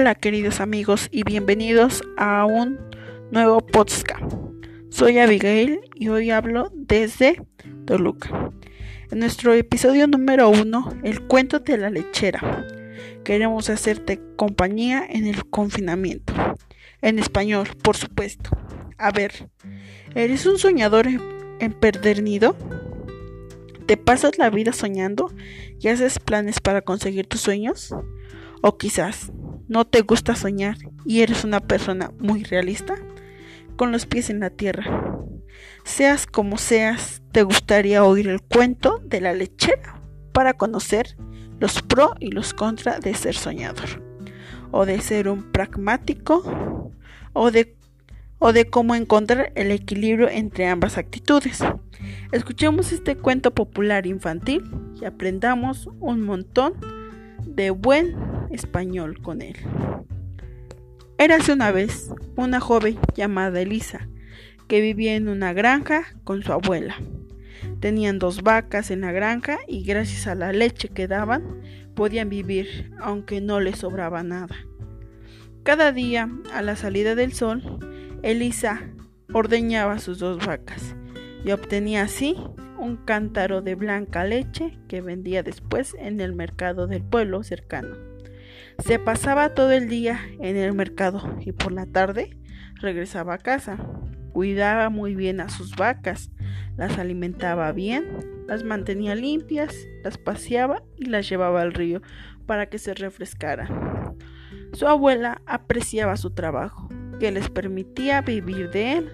Hola queridos amigos y bienvenidos a un nuevo podcast. Soy Abigail y hoy hablo desde Toluca. En nuestro episodio número uno, el cuento de la lechera. Queremos hacerte compañía en el confinamiento. En español, por supuesto. A ver, ¿eres un soñador empedernido? ¿Te pasas la vida soñando y haces planes para conseguir tus sueños? O quizás no te gusta soñar y eres una persona muy realista, con los pies en la tierra. Seas como seas, te gustaría oír el cuento de la lechera para conocer los pro y los contra de ser soñador, o de ser un pragmático, o de, o de cómo encontrar el equilibrio entre ambas actitudes. Escuchemos este cuento popular infantil y aprendamos un montón de buen español con él. Érase una vez una joven llamada Elisa que vivía en una granja con su abuela. Tenían dos vacas en la granja y gracias a la leche que daban podían vivir aunque no les sobraba nada. Cada día, a la salida del sol, Elisa ordeñaba sus dos vacas y obtenía así un cántaro de blanca leche que vendía después en el mercado del pueblo cercano. Se pasaba todo el día en el mercado y por la tarde regresaba a casa. Cuidaba muy bien a sus vacas, las alimentaba bien, las mantenía limpias, las paseaba y las llevaba al río para que se refrescaran. Su abuela apreciaba su trabajo, que les permitía vivir de él.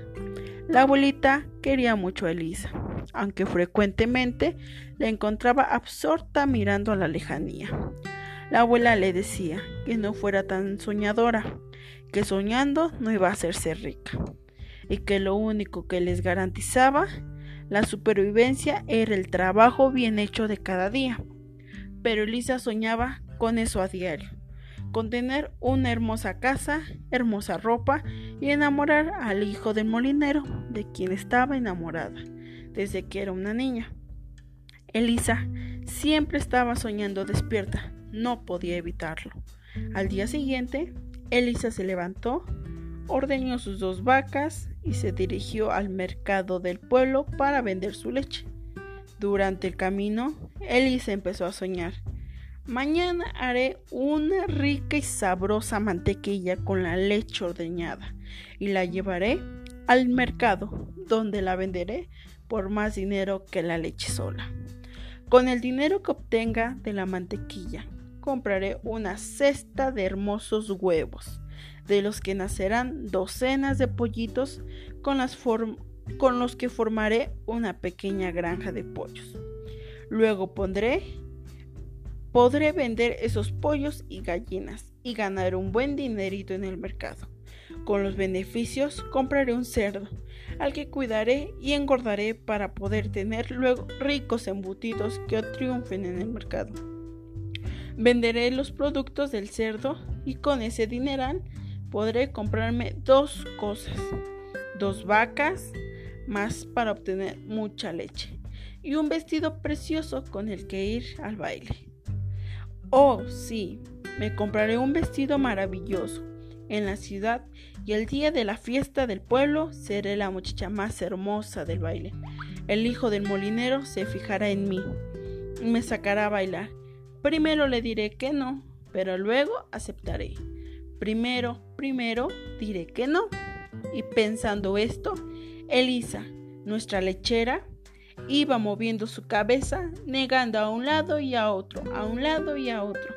La abuelita quería mucho a Elisa aunque frecuentemente la encontraba absorta mirando a la lejanía. La abuela le decía que no fuera tan soñadora, que soñando no iba a hacerse rica, y que lo único que les garantizaba la supervivencia era el trabajo bien hecho de cada día. Pero Elisa soñaba con eso a diario, con tener una hermosa casa, hermosa ropa y enamorar al hijo del molinero de quien estaba enamorada desde que era una niña. Elisa siempre estaba soñando despierta, no podía evitarlo. Al día siguiente, Elisa se levantó, ordeñó sus dos vacas y se dirigió al mercado del pueblo para vender su leche. Durante el camino, Elisa empezó a soñar. Mañana haré una rica y sabrosa mantequilla con la leche ordeñada y la llevaré al mercado, donde la venderé por más dinero que la leche sola. Con el dinero que obtenga de la mantequilla, compraré una cesta de hermosos huevos, de los que nacerán docenas de pollitos con, los que formaré una pequeña granja de pollos. Luego pondré podré vender esos pollos y gallinas y ganar un buen dinerito en el mercado. Con los beneficios compraré un cerdo, al que cuidaré y engordaré para poder tener luego ricos embutidos que triunfen en el mercado. Venderé los productos del cerdo y con ese dineral podré comprarme dos cosas, dos vacas más para obtener mucha leche y un vestido precioso con el que ir al baile. Oh, sí, me compraré un vestido maravilloso en la ciudad y el día de la fiesta del pueblo seré la muchacha más hermosa del baile. El hijo del molinero se fijará en mí y me sacará a bailar. Primero le diré que no, pero luego aceptaré. Primero, primero diré que no. Y pensando esto, Elisa, nuestra lechera, iba moviendo su cabeza, negando a un lado y a otro, a un lado y a otro,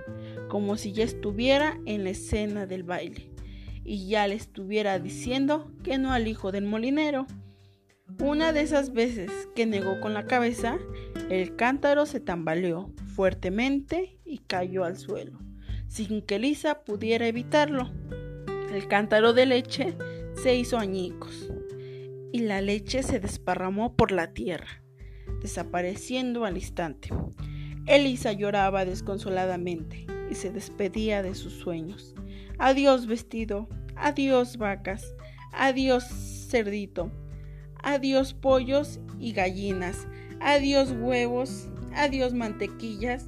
como si ya estuviera en la escena del baile y ya le estuviera diciendo que no al hijo del molinero. Una de esas veces que negó con la cabeza, el cántaro se tambaleó fuertemente y cayó al suelo, sin que Lisa pudiera evitarlo. El cántaro de leche se hizo añicos y la leche se desparramó por la tierra, desapareciendo al instante. Elisa lloraba desconsoladamente y se despedía de sus sueños. Adiós vestido, Adiós vacas, adiós cerdito, adiós pollos y gallinas, adiós huevos, adiós mantequillas,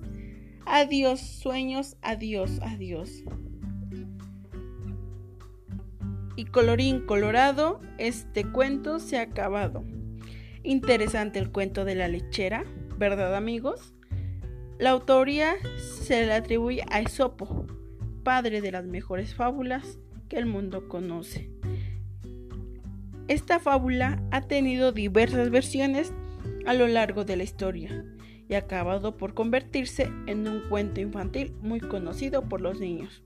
adiós sueños, adiós, adiós. Y colorín colorado, este cuento se ha acabado. Interesante el cuento de la lechera, ¿verdad amigos? La autoría se le atribuye a Esopo, padre de las mejores fábulas que el mundo conoce. Esta fábula ha tenido diversas versiones a lo largo de la historia y acabado por convertirse en un cuento infantil muy conocido por los niños.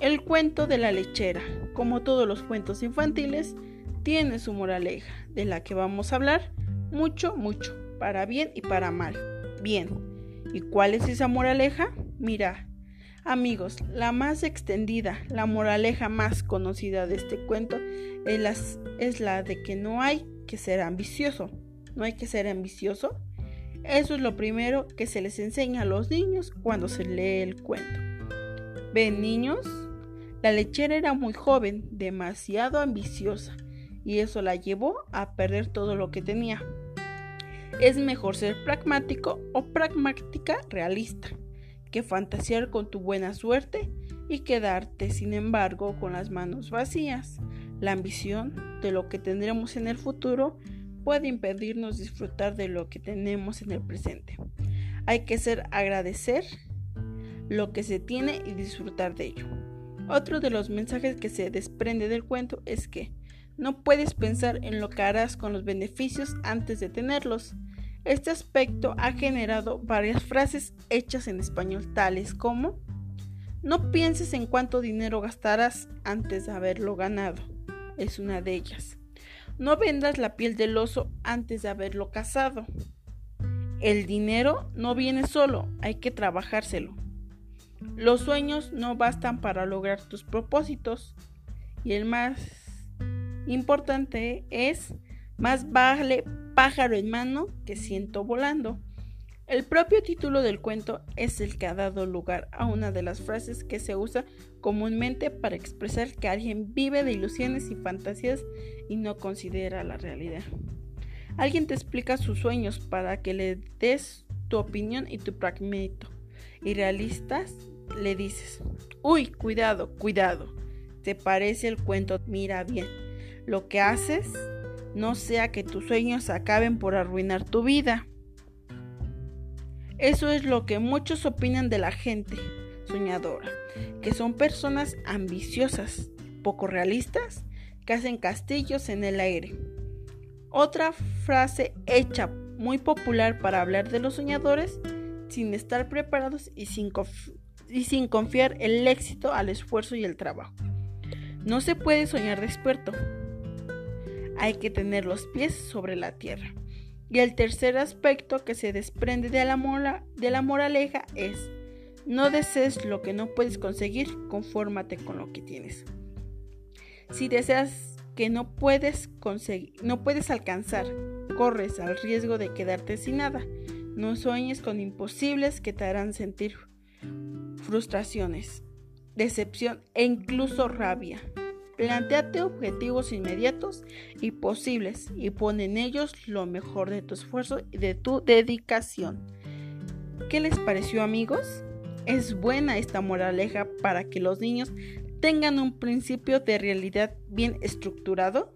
El cuento de la lechera, como todos los cuentos infantiles, tiene su moraleja, de la que vamos a hablar mucho, mucho, para bien y para mal. Bien, ¿y cuál es esa moraleja? Mira, amigos, la más extendida, la moraleja más conocida de este cuento es, es la de que no hay que ser ambicioso. No hay que ser ambicioso eso es lo primero que se les enseña a los niños cuando se lee el cuento. ¿Ven niños? La lechera era muy joven, demasiado ambiciosa, y eso la llevó a perder todo lo que tenía. Es mejor ser pragmático o pragmática realista que fantasear con tu buena suerte y quedarte, sin embargo, con las manos vacías. La ambición de lo que tendremos en el futuro puede impedirnos disfrutar de lo que tenemos en el presente. Hay que ser agradecer lo que se tiene y disfrutar de ello. Otro de los mensajes que se desprende del cuento es que no puedes pensar en lo que harás con los beneficios antes de tenerlos. Este aspecto ha generado varias frases hechas en español tales como no pienses en cuánto dinero gastarás antes de haberlo ganado. Es una de ellas. No vendas la piel del oso antes de haberlo cazado. El dinero no viene solo, hay que trabajárselo. Los sueños no bastan para lograr tus propósitos. Y el más importante es, más vale pájaro en mano que ciento volando. El propio título del cuento es el que ha dado lugar a una de las frases que se usa comúnmente para expresar que alguien vive de ilusiones y fantasías y no considera la realidad. Alguien te explica sus sueños para que le des tu opinión y tu pragmatismo. Y realistas le dices, uy, cuidado, cuidado, te parece el cuento, mira bien, lo que haces no sea que tus sueños acaben por arruinar tu vida. Eso es lo que muchos opinan de la gente soñadora, que son personas ambiciosas, poco realistas, que hacen castillos en el aire. Otra frase hecha muy popular para hablar de los soñadores sin estar preparados y sin, confiar el éxito al esfuerzo y el trabajo. No se puede soñar de experto. Hay que tener los pies sobre la tierra. Y el tercer aspecto que se desprende de la, de la moraleja es, no desees lo que no puedes conseguir, confórmate con lo que tienes. Si deseas que no puedes conseguir, no puedes alcanzar, corres al riesgo de quedarte sin nada. No sueñes con imposibles que te harán sentir frustraciones, decepción e incluso rabia. Plantéate objetivos inmediatos y posibles y pon en ellos lo mejor de tu esfuerzo y de tu dedicación. ¿Qué les pareció amigos? Es buena esta moraleja para que los niños tengan un principio de realidad bien estructurado.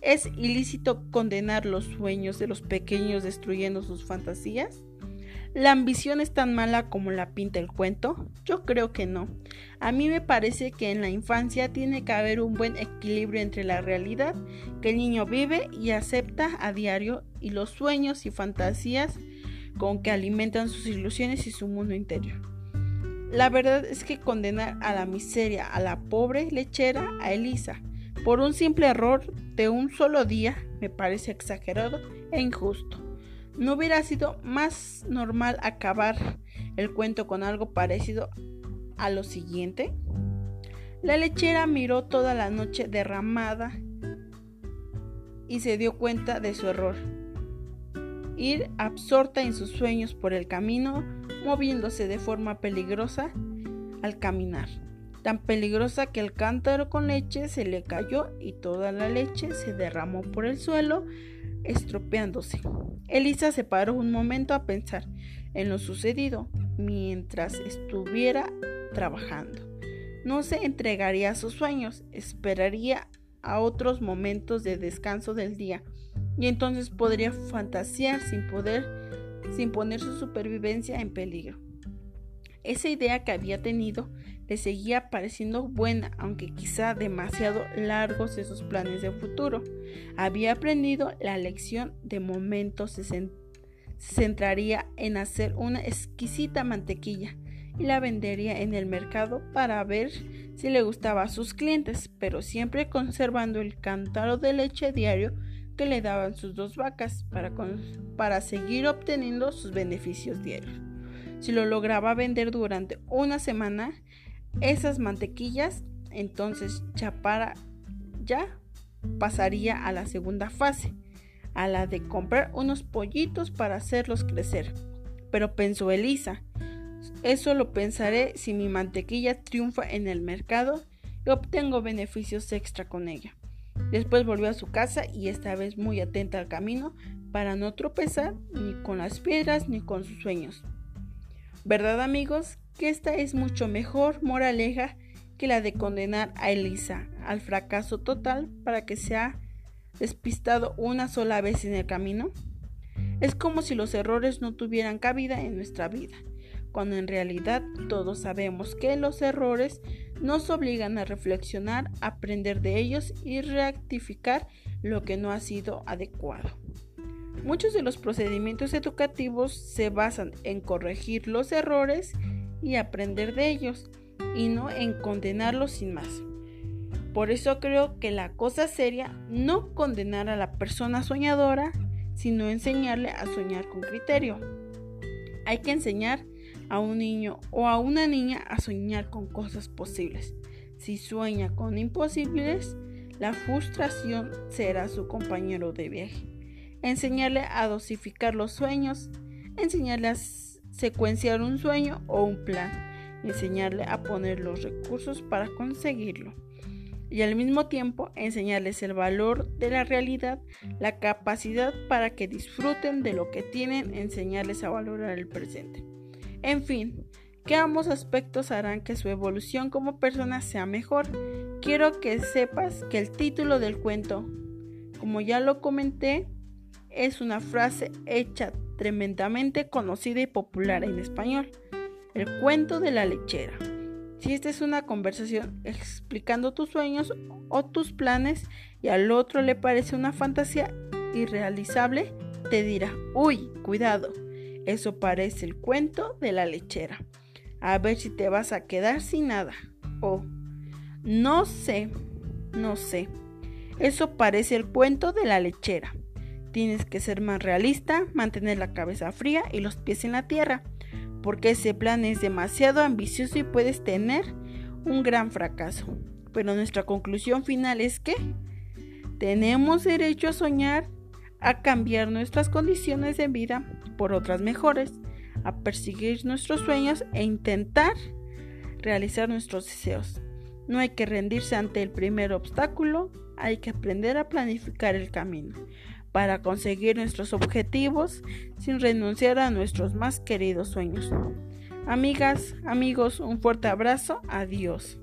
¿Es ilícito condenar los sueños de los pequeños destruyendo sus fantasías? ¿La ambición es tan mala como la pinta el cuento? Yo creo que no. A mí me parece que en la infancia tiene que haber un buen equilibrio entre la realidad que el niño vive y acepta a diario y los sueños y fantasías con que alimentan sus ilusiones y su mundo interior. La verdad es que condenar a la miseria a la pobre lechera, a Elisa, por un simple error de un solo día, me parece exagerado e injusto. ¿No hubiera sido más normal acabar el cuento con algo parecido a lo siguiente? La lechera miró toda la noche derramada y se dio cuenta de su error. Ir absorta en sus sueños por el camino, moviéndose de forma peligrosa al caminar. Tan peligrosa que el cántaro con leche se le cayó y toda la leche se derramó por el suelo estropeándose. Elisa se paró un momento a pensar en lo sucedido mientras estuviera trabajando. no se entregaría a sus sueños, esperaría a otros momentos de descanso del día y entonces podría fantasear sin poder sin poner su supervivencia en peligro. Esa idea que había tenido le seguía pareciendo buena, aunque quizá demasiado largos esos planes de futuro. Había aprendido la lección de momento se, se centraría en hacer una exquisita mantequilla y la vendería en el mercado para ver si le gustaba a sus clientes, pero siempre conservando el cántaro de leche diario que le daban sus dos vacas para, para seguir obteniendo sus beneficios diarios. Si lo lograba vender durante una semana, esas mantequillas, entonces ya para ya pasaría a la segunda fase, a la de comprar unos pollitos para hacerlos crecer. Pero pensó Elisa, eso lo pensaré si mi mantequilla triunfa en el mercado y obtengo beneficios extra con ella. Después volvió a su casa y esta vez muy atenta al camino para no tropezar ni con las piedras ni con sus sueños. ¿Verdad amigos? Que esta es mucho mejor moraleja que la de condenar a Elisa al fracaso total para que se ha despistado una sola vez en el camino. Es como si los errores no tuvieran cabida en nuestra vida cuando en realidad todos sabemos que los errores nos obligan a reflexionar, aprender de ellos y rectificar lo que no ha sido adecuado. Muchos de los procedimientos educativos se basan en corregir los errores y aprender de ellos, y no en condenarlos sin más. Por eso creo que la cosa seria no condenar a la persona soñadora, sino enseñarle a soñar con criterio. Hay que enseñar a un niño o a una niña a soñar con cosas posibles. Si sueña con imposibles, la frustración será su compañero de viaje. Enseñarle a dosificar los sueños, enseñarle a secuenciar un sueño o un plan, enseñarle a poner los recursos para conseguirlo. Y al mismo tiempo enseñarles el valor de la realidad, la capacidad para que disfruten de lo que tienen, enseñarles a valorar el presente. En fin, que ambos aspectos harán que su evolución como persona sea mejor. Quiero que sepas que el título del cuento, como ya lo comenté, es una frase hecha tremendamente conocida y popular en español. El cuento de la lechera. Si esta es una conversación explicando tus sueños o tus planes y al otro le parece una fantasía irrealizable, te dirá, uy, cuidado, eso parece el cuento de la lechera. A ver si te vas a quedar sin nada. Oh, no sé, no sé. Eso parece el cuento de la lechera. Tienes que ser más realista, mantener la cabeza fría y los pies en la tierra, porque ese plan es demasiado ambicioso y puedes tener un gran fracaso. Pero nuestra conclusión final es que tenemos derecho a soñar a cambiar nuestras condiciones de vida por otras mejores, a perseguir nuestros sueños e intentar realizar nuestros deseos. No hay que rendirse ante el primer obstáculo, hay que aprender a planificar el camino para conseguir nuestros objetivos sin renunciar a nuestros más queridos sueños. Amigas, amigos, un fuerte abrazo, adiós.